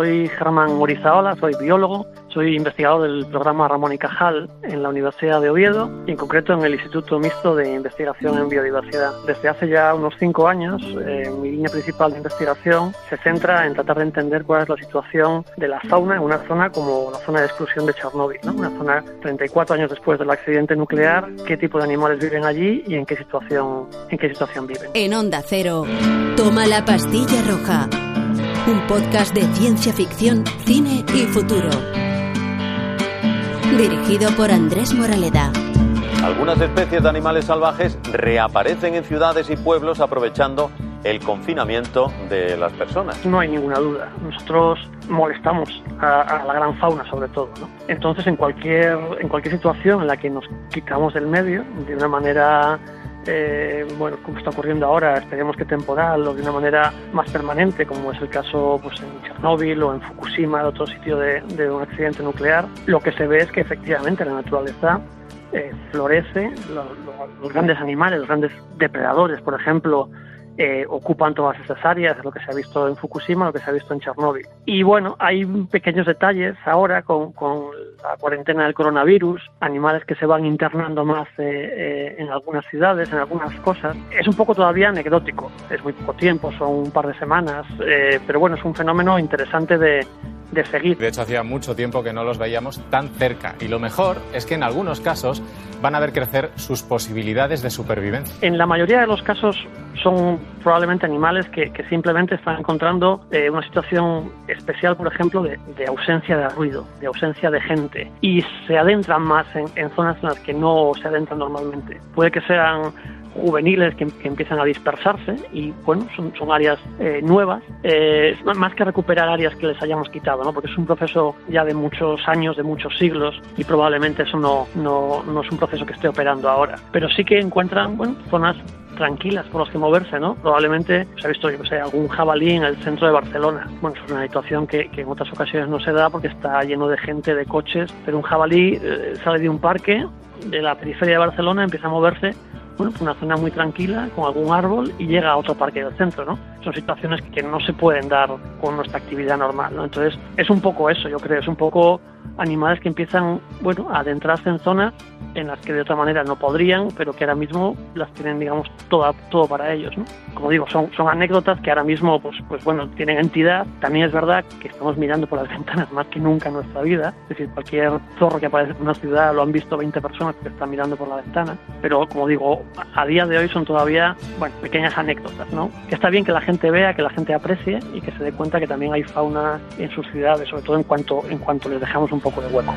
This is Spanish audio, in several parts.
soy Germán Morizaola, soy biólogo, soy investigador del programa Ramón y Cajal en la Universidad de Oviedo y en concreto en el Instituto Mixto de Investigación en Biodiversidad. Desde hace ya unos cinco años, eh, mi línea principal de investigación se centra en tratar de entender cuál es la situación de la fauna en una zona como la zona de exclusión de Chernóbil, ¿no? una zona 34 años después del accidente nuclear, qué tipo de animales viven allí y en qué situación, en qué situación viven. En Onda Cero, toma la pastilla roja un podcast de ciencia ficción, cine y futuro. Dirigido por Andrés Moraleda. Algunas especies de animales salvajes reaparecen en ciudades y pueblos aprovechando el confinamiento de las personas. No hay ninguna duda. Nosotros molestamos a, la gran fauna sobre todo. Entonces, en cualquier, en cualquier situación en la que nos quitamos del medio de una manera eh, bueno, como está ocurriendo ahora, esperemos que temporal o de una manera más permanente, como es el caso pues, en Chernóbil o en Fukushima, otro sitio de, un accidente nuclear, lo que se ve es que efectivamente la naturaleza eh, florece, los grandes animales, los grandes depredadores, por ejemplo, eh, ocupan todas esas áreas, lo que se ha visto en Fukushima, lo que se ha visto en Chernóbil. Y bueno, hay pequeños detalles ahora con, la cuarentena del coronavirus, animales que se van internando más eh, eh, en algunas ciudades, en algunas cosas. Es un poco todavía anecdótico, es muy poco tiempo, son un par de semanas, pero bueno, es un fenómeno interesante de, de seguir. De hecho, hacía mucho tiempo que no los veíamos tan cerca. Y lo mejor es que en algunos casos van a ver crecer sus posibilidades de supervivencia. En la mayoría de los casos son probablemente animales que, simplemente están encontrando eh, una situación especial, por ejemplo, de, ausencia de ruido, de ausencia de gente. Y se adentran más en, en zonas en las que no se adentran normalmente. Puede que sean juveniles que, empiezan a dispersarse y bueno, son, son áreas eh, nuevas, eh, más que recuperar áreas que les hayamos quitado, ¿no? porque es un proceso ya de muchos años, de muchos siglos y probablemente eso no, no, no es un proceso que esté operando ahora, pero sí que encuentran bueno, zonas tranquilas por las que moverse, ¿no? Probablemente se ha visto, yo sé, algún jabalí en el centro de Barcelona. Bueno, es una situación que, en otras ocasiones no se da porque está lleno de gente, de coches, pero un jabalí eh, sale de un parque de la periferia de Barcelona, empieza a moverse bueno, una zona muy tranquila, con algún árbol, y llega a otro parque del centro, ¿no? Son situaciones que no se pueden dar con nuestra actividad normal, ¿no? Entonces, es un poco eso, yo creo, es un poco animales que empiezan, bueno, a adentrarse en zonas en las que de otra manera no podrían, pero que ahora mismo las tienen, digamos, toda, todo para ellos, ¿no? Como digo, son, son anécdotas que ahora mismo, pues, pues bueno, tienen entidad. También es verdad que estamos mirando por las ventanas más que nunca en nuestra vida. Es decir, cualquier zorro que aparece en una ciudad lo han visto 20 personas que están mirando por la ventana. Pero, como digo, a día de hoy son todavía, bueno, pequeñas anécdotas, ¿no? Que está bien que la gente vea, que la gente aprecie y que se dé cuenta que también hay fauna en sus ciudades, sobre todo en cuanto, en cuanto les dejamos un poco de hueco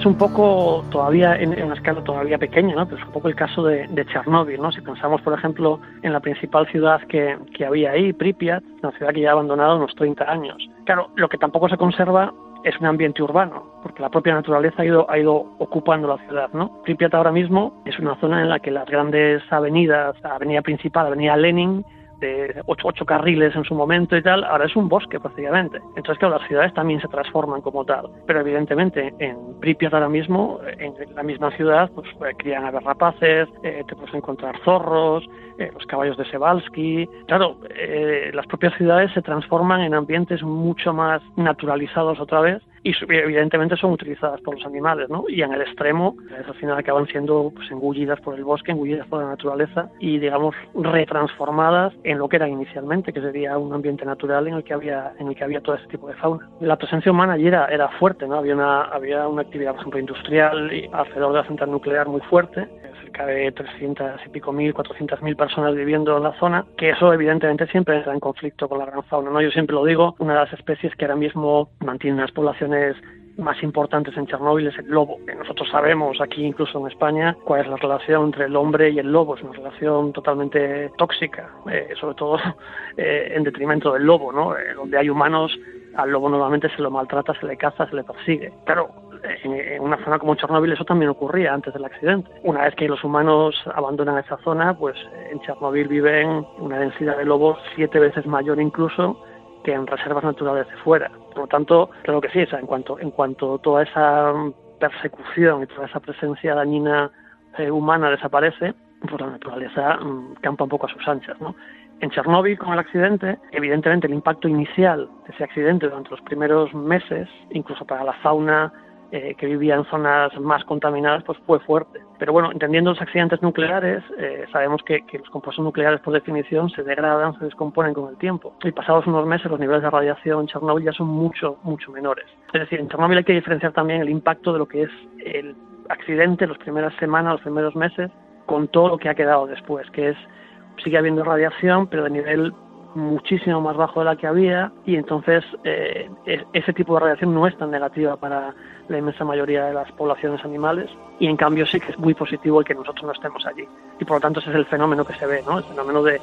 es un poco todavía en, una escala todavía pequeña, ¿no? pero es un poco el caso de, de Chernóbil. ¿no? Si pensamos, por ejemplo, en la principal ciudad que, que había ahí, Pripyat, una ciudad que ya ha abandonado unos 30 años. Claro, lo que tampoco se conserva es un ambiente urbano, porque la propia naturaleza ha ido, ha ido ocupando la ciudad. ¿no? Pripyat ahora mismo es una zona en la que las grandes avenidas, la avenida principal, avenida Lenin, de ocho, carriles en su momento y tal, ahora es un bosque prácticamente. Entonces, claro, las ciudades también se transforman como tal. Pero evidentemente en Pripyat ahora mismo, en la misma ciudad, pues eh, crían aves rapaces, eh, te puedes encontrar zorros, eh, los caballos de Sebalski. Claro, las propias ciudades se transforman en ambientes mucho más naturalizados otra vez y evidentemente son utilizadas por los animales, ¿no? Y en el extremo, al final acaban siendo pues, engullidas por el bosque, engullidas por la naturaleza y, digamos, retransformadas en lo que eran inicialmente, que sería un ambiente natural en el que había, en el que había todo ese tipo de fauna. La presencia humana allí era, fuerte, ¿no? Había una, había una actividad, por ejemplo, industrial y alrededor de la central nuclear muy fuerte, cerca de 300 y pico mil, 400 mil personas viviendo en la zona, que eso evidentemente siempre entra en conflicto con la gran fauna, ¿no? Yo siempre lo digo, una de las especies que ahora mismo mantiene unas poblaciones más importantes en Chernóbil es el lobo. Nosotros sabemos aquí, incluso en España, cuál es la relación entre el hombre y el lobo. Es una relación totalmente tóxica, eh, sobre todo eh, en detrimento del lobo, ¿no? Eh, donde hay humanos, al lobo normalmente se lo maltrata, se le caza, se le persigue. Claro, en, una zona como Chernóbil eso también ocurría antes del accidente. Una vez que los humanos abandonan esa zona, pues en Chernóbil viven una densidad de lobos siete veces mayor incluso que en reservas naturales de fuera. Por lo tanto, creo que sí, en cuanto en cuanto toda esa persecución y toda esa presencia dañina eh, humana desaparece, pues la naturaleza mm, campa un poco a sus anchas, ¿no? En Chernóbil, con el accidente, evidentemente el impacto inicial de ese accidente durante los primeros meses, incluso para la fauna eh, que vivía en zonas más contaminadas, pues fue fuerte. Pero bueno, entendiendo los accidentes nucleares, eh, sabemos que, los compuestos nucleares, por definición, se degradan, se descomponen con el tiempo. Y pasados unos meses, los niveles de radiación en Chernóbil ya son mucho, mucho menores. Es decir, en Chernóbil hay que diferenciar también el impacto de lo que es el accidente, las primeras semanas, los primeros meses, con todo lo que ha quedado después, que es sigue habiendo radiación, pero de nivel muchísimo más bajo de la que había y entonces eh, e-, ese tipo de radiación no es tan negativa para la inmensa mayoría de las poblaciones animales y en cambio sí que es muy positivo el que nosotros no estemos allí y por lo tanto ese es el fenómeno que se ve, ¿no? el fenómeno de,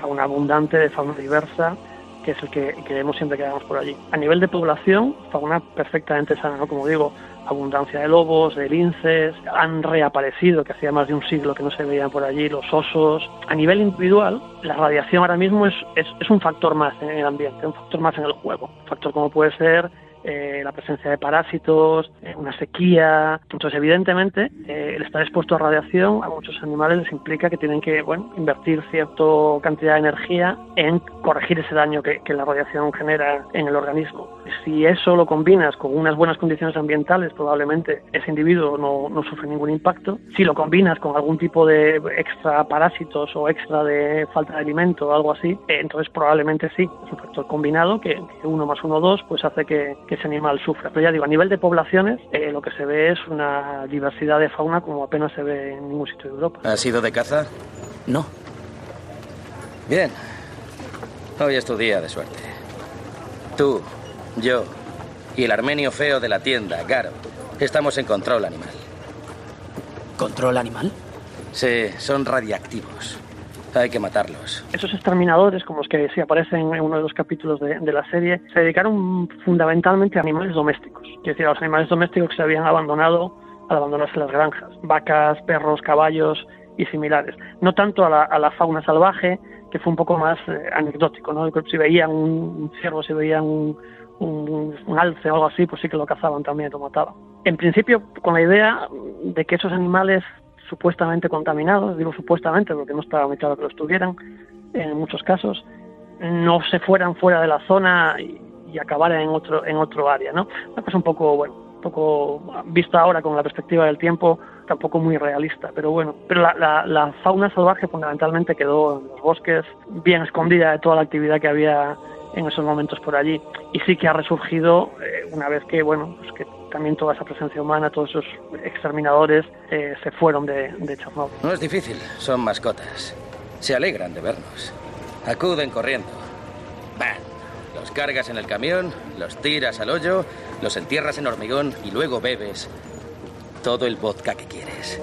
fauna abundante, de fauna diversa que es el que, que vemos siempre que vamos por allí. A nivel de población, fauna perfectamente sana, ¿no? como digo, abundancia de lobos, de linces, han reaparecido, que hacía más de un siglo que no se veían por allí, los osos. A nivel individual, la radiación ahora mismo es, es, es un factor más en el ambiente, un factor más en el juego. Un factor como puede ser eh, la presencia de parásitos, eh, una sequía. Entonces, evidentemente, eh, el estar expuesto a radiación a muchos animales les implica que tienen que bueno, invertir cierta cantidad de energía en corregir ese daño que, la radiación genera en el organismo. Si eso lo combinas con unas buenas condiciones ambientales, probablemente ese individuo no, no sufre ningún impacto. Si lo combinas con algún tipo de extra parásitos o extra de falta de alimento o algo así, entonces probablemente sí. Es un factor combinado que, uno más uno dos pues hace que, que ese animal sufra. Pero ya digo, a nivel de poblaciones, eh, lo que se ve es una diversidad de fauna como apenas se ve en ningún sitio de Europa. ¿Has ido de caza? No. Bien. Hoy es tu día de suerte. Tú, yo y el armenio feo de la tienda, Garo, estamos en control animal. ¿Control animal? Sí, son radiactivos. Hay que matarlos. Esos exterminadores, como los que sí aparecen en uno de los capítulos de, la serie, se dedicaron fundamentalmente a animales domésticos. Quiero decir, a los animales domésticos que se habían abandonado al abandonarse las granjas. Vacas, perros, caballos y similares. No tanto a la, fauna salvaje, que fue un poco más eh, anecdótico. ¿no? Si veían un ciervo, si veían un, alce o algo así, pues sí que lo cazaban también, lo mataban. En principio, con la idea de que esos animales supuestamente contaminados, digo supuestamente porque no estaba muy claro que lo estuvieran en muchos casos, no se fueran fuera de la zona y, acabaran en otro en otro área, ¿no? Una cosa un poco, bueno, un poco vista ahora con la perspectiva del tiempo, tampoco muy realista, pero bueno, pero la, la, fauna salvaje fundamentalmente quedó en los bosques, bien escondida de toda la actividad que había en esos momentos por allí y sí que ha resurgido eh, una vez que bueno pues que también toda esa presencia humana, todos esos exterminadores eh, se fueron de, de Chernobyl. No es difícil, son mascotas. Se alegran de vernos. Acuden corriendo. Van. Los cargas en el camión, los tiras al hoyo, los entierras en hormigón y luego bebes todo el vodka que quieres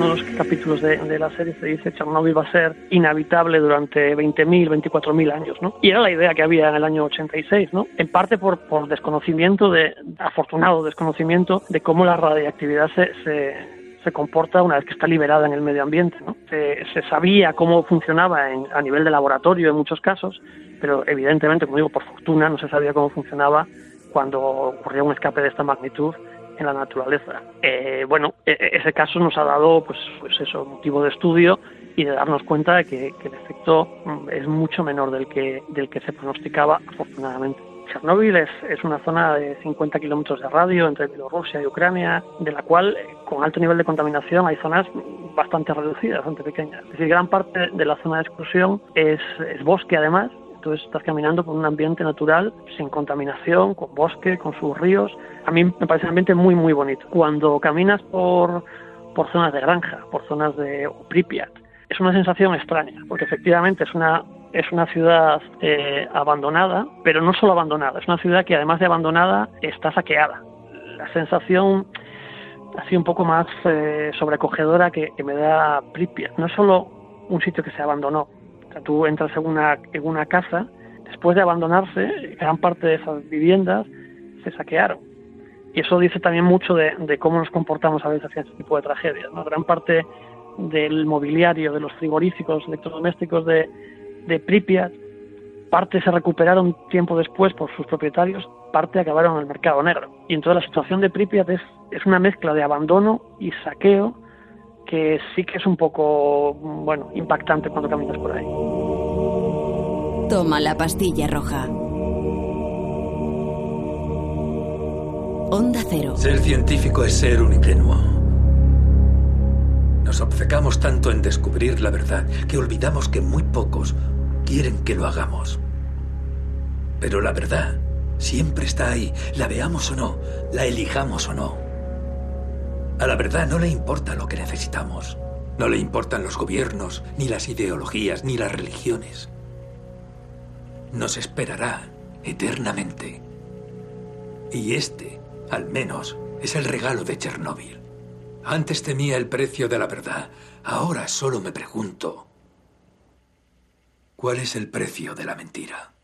uno de los capítulos de, la serie se dice Chernobyl va a ser inhabitable durante 20.000, 24.000 años, ¿no? Y era la idea que había en el año 86, ¿no? En parte por, por desconocimiento, de afortunado desconocimiento de cómo la radiactividad se, se comporta una vez que está liberada en el medio ambiente. ¿no? Se, sabía cómo funcionaba a nivel de laboratorio en muchos casos, pero evidentemente, como digo, por fortuna no se sabía cómo funcionaba cuando ocurría un escape de esta magnitud en la naturaleza. Eh, bueno, e, e, ese caso nos ha dado, pues, pues eso, motivo de estudio y de darnos cuenta de que, el efecto mm, es mucho menor del que, del que se pronosticaba, afortunadamente. Chernóbil es, es, una zona de 50 kilómetros de radio entre Bielorrusia y Ucrania, de la cual, eh, con alto nivel de contaminación, hay zonas bastante reducidas, bastante pequeñas. Es decir, gran parte de la zona de exclusión es, es bosque, además, entonces estás caminando por un ambiente natural, sin contaminación, con bosque, con sus ríos. A mí me parece un ambiente muy, muy bonito. Cuando caminas por, por zonas de granja, por zonas de Pripyat, es una sensación extraña, porque efectivamente es una, es una ciudad eh, abandonada, pero no solo abandonada, es una ciudad que además de abandonada está saqueada. La sensación así un poco más eh, sobrecogedora que, que me da Pripyat. No es solo un sitio que se abandonó, tú entras en una, en una casa, después de abandonarse, gran parte de esas viviendas se saquearon. Y eso dice también mucho de, cómo nos comportamos a veces en este tipo de tragedias. Gran parte del mobiliario, de los frigoríficos, electrodomésticos de, de Pripyat, parte se recuperaron tiempo después por sus propietarios, parte acabaron en el mercado negro. Y entonces la situación de Pripyat es, es una mezcla de abandono y saqueo que sí que es un poco, bueno, impactante cuando caminas por ahí. Toma la pastilla roja. Onda cero. Ser científico es ser un ingenuo. Nos obcecamos tanto en descubrir la verdad que olvidamos que muy pocos quieren que lo hagamos. Pero la verdad siempre está ahí, la veamos o no, la elijamos o no. A la verdad no le importa lo que necesitamos. No le importan los gobiernos, ni las ideologías, ni las religiones. Nos esperará eternamente. Y este, al menos, es el regalo de Chernóbil. Antes temía el precio de la verdad. Ahora solo me pregunto, ¿cuál es el precio de la mentira?